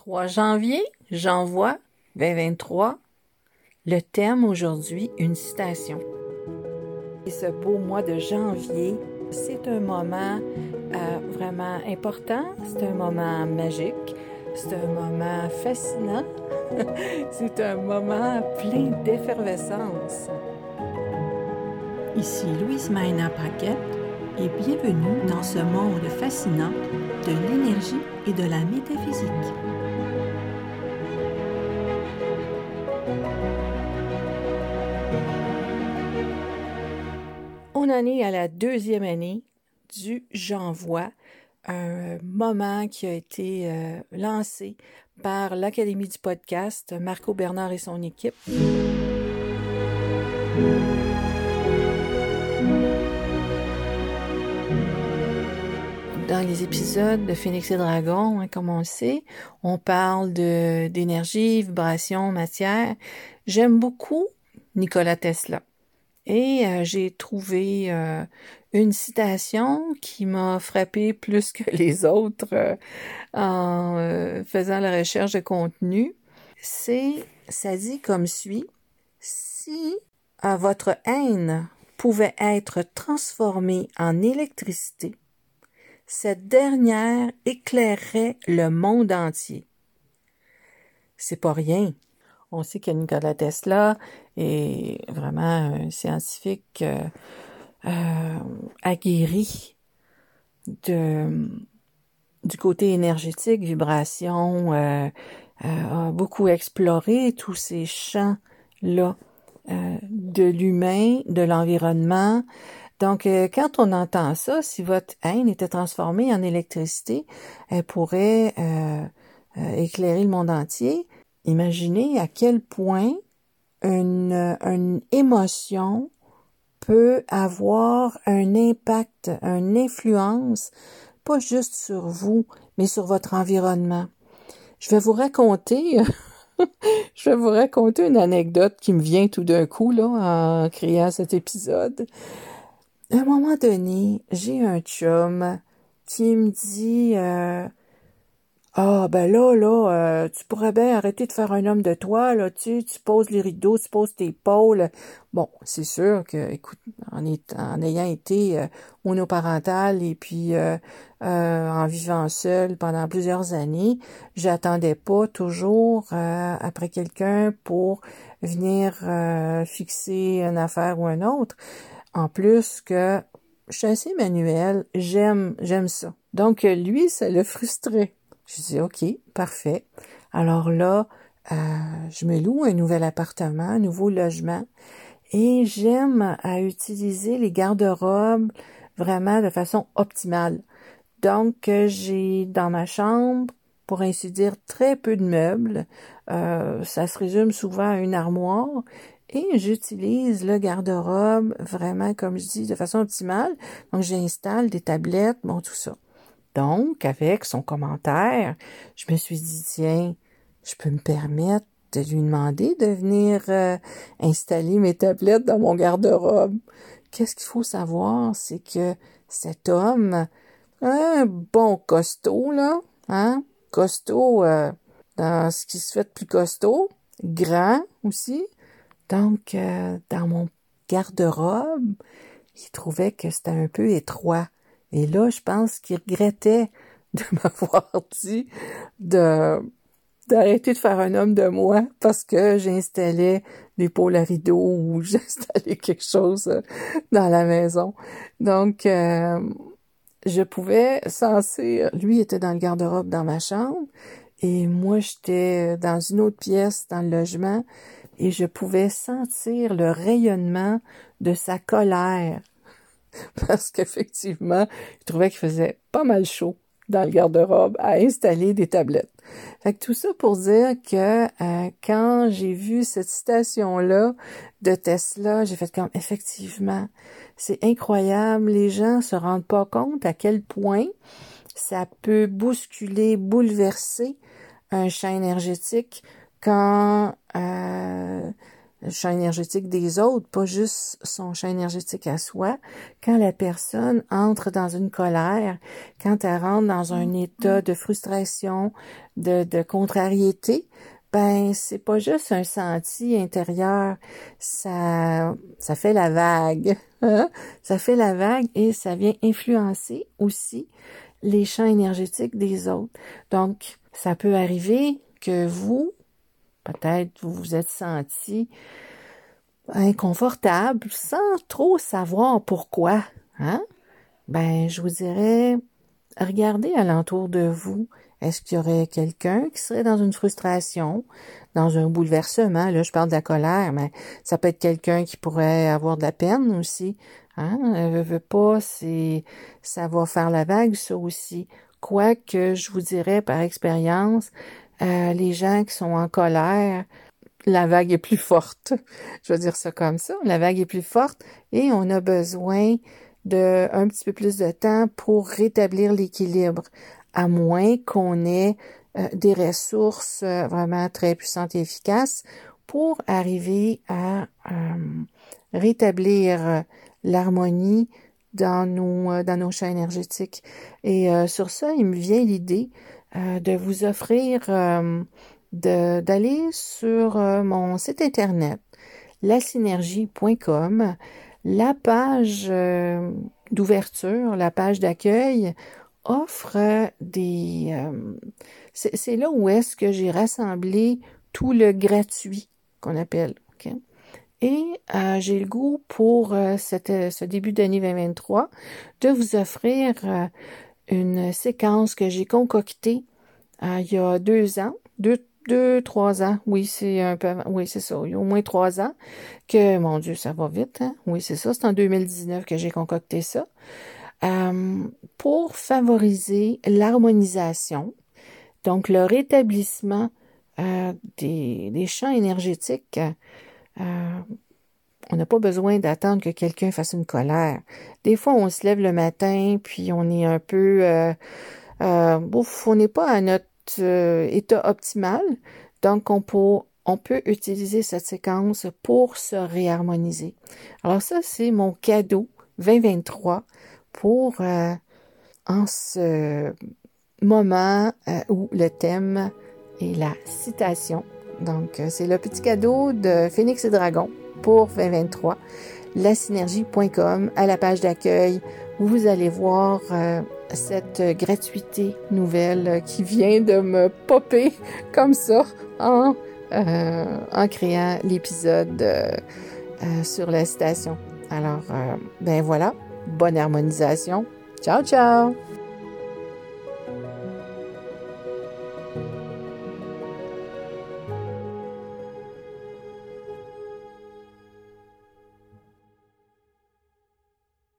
3 janvier, j'envoie 2023. Le thème aujourd'hui, une citation. Et ce beau mois de janvier, c'est un moment euh, vraiment important, c'est un moment magique, c'est un moment fascinant, c'est un moment plein d'effervescence. Ici Louise Maina Paquette et bienvenue dans ce monde fascinant de l'énergie et de la métaphysique. Est à la deuxième année du J'envoie, un moment qui a été euh, lancé par l'Académie du podcast, Marco Bernard et son équipe. Dans les épisodes de Phoenix et Dragon, hein, comme on le sait, on parle d'énergie, vibration, matière. J'aime beaucoup Nikola Tesla. Et euh, j'ai trouvé euh, une citation qui m'a frappé plus que les autres euh, en faisant la recherche de contenu. C'est, ça dit comme suit, si votre haine pouvait être transformée en électricité, cette dernière éclairerait le monde entier. C'est pas rien. On sait que Nikola Tesla est vraiment un scientifique euh, euh, aguerri du côté énergétique, vibration, euh, a beaucoup exploré tous ces champs-là de l'humain, de l'environnement, donc, euh, quand on entend ça, si votre haine était transformée en électricité, elle pourrait euh, euh, éclairer le monde entier. Imaginez à quel point une, une émotion peut avoir un impact, une influence, pas juste sur vous, mais sur votre environnement. Je vais vous raconter, je vais vous raconter une anecdote qui me vient tout d'un coup là en créant cet épisode à un moment donné, j'ai un chum qui me dit euh, Ah ben là, là, euh, tu pourrais bien arrêter de faire un homme de toi, là, tu tu poses les rideaux, tu poses tes pôles. Bon, c'est sûr que, écoute, en, ayant été euh, monoparental et puis euh, en vivant seul pendant plusieurs années, j'attendais pas toujours après quelqu'un pour venir fixer une affaire ou un autre. En plus que je suis assez manuel, j'aime, j'aime ça. Donc, lui, ça le frustrait. Je dis, OK, parfait. Alors là, euh, je me loue un nouvel appartement, un nouveau logement, et j'aime à utiliser les garde-robes vraiment de façon optimale. Donc, j'ai dans ma chambre, pour ainsi dire, très peu de meubles. Euh, ça se résume souvent à une armoire et j'utilise le garde-robe vraiment, comme je dis, de façon optimale. Donc, j'installe des tablettes, bon, tout ça. Donc, avec son commentaire, je me suis dit, tiens, je peux me permettre de lui demander de venir euh, installer mes tablettes dans mon garde-robe. Qu'est-ce qu'il faut savoir, c'est que cet homme, un bon costaud, là, hein, costaud euh, dans ce qui se fait de plus costaud, grand aussi, donc, euh, dans mon garde-robe, il trouvait que c'était un peu étroit. Et là, je pense qu'il regrettait de m'avoir dit de d'arrêter de faire un homme de moi parce que j'installais des pôles à rideaux ou j'installais quelque chose euh, dans la maison. Donc, euh, je pouvais sentir, lui était dans le garde-robe dans ma chambre et moi j'étais dans une autre pièce dans le logement et je pouvais sentir le rayonnement de sa colère parce qu'effectivement, il trouvait qu'il faisait pas mal chaud dans le garde-robe à installer des tablettes. Fait que tout ça pour dire que euh, quand j'ai vu cette citation-là de Tesla, j'ai fait comme effectivement, c'est incroyable, les gens se rendent pas compte à quel point ça peut bousculer, bouleverser un champ énergétique quand euh, le champ énergétique des autres, pas juste son champ énergétique à soi. Quand la personne entre dans une colère, quand elle rentre dans un état de frustration, de, de contrariété, ben c'est pas juste un senti intérieur, ça ça fait la vague, hein? ça fait la vague et ça vient influencer aussi les champs énergétiques des autres. Donc ça peut arriver que vous peut-être vous vous êtes senti inconfortable sans trop savoir pourquoi, hein? Ben je vous dirais regardez alentour de vous est-ce qu'il y aurait quelqu'un qui serait dans une frustration, dans un bouleversement? Là, je parle de la colère, mais ça peut être quelqu'un qui pourrait avoir de la peine aussi. Hein? Elle veut, pas, c'est, ça va faire la vague, ça aussi. Quoique, je vous dirais par expérience, euh, les gens qui sont en colère, la vague est plus forte. Je veux dire ça comme ça. La vague est plus forte et on a besoin de un petit peu plus de temps pour rétablir l'équilibre à moins qu'on ait euh, des ressources euh, vraiment très puissantes et efficaces pour arriver à rétablir l'harmonie dans nos dans nos champs énergétiques. Et sur ça, il me vient l'idée de vous offrir d'aller sur mon site internet lasynergie.com, la page d'ouverture, la page d'accueil offre des... Euh, c'est là où est-ce que j'ai rassemblé tout le gratuit qu'on appelle. Et euh, j'ai le goût pour euh, cette, ce début d'année 2023 de vous offrir une séquence que j'ai concoctée il y a deux ans, deux, deux, trois ans. Oui, c'est un peu, oui, c'est ça. Il y a au moins trois ans que, mon Dieu, ça va vite. Hein? Oui, c'est ça. C'est en 2019 que j'ai concocté ça. Euh, pour favoriser l'harmonisation, donc le rétablissement euh, des, des, champs énergétiques. Euh, on n'a pas besoin d'attendre que quelqu'un fasse une colère. Des fois, on se lève le matin, puis on est un peu... Euh, ouf, on n'est pas à notre état optimal. Donc, on peut, on peut utiliser cette séquence pour se réharmoniser. Alors ça, c'est mon cadeau 2023 pour euh, en ce moment euh, où le thème est la citation. Donc, euh, c'est le petit cadeau de Phoenix et Dragon pour 2023. Lasynergie.com, à la page d'accueil, vous allez voir cette gratuité nouvelle qui vient de me popper comme ça en, en créant l'épisode sur la citation. Alors, ben voilà, bonne harmonisation. Ciao, ciao!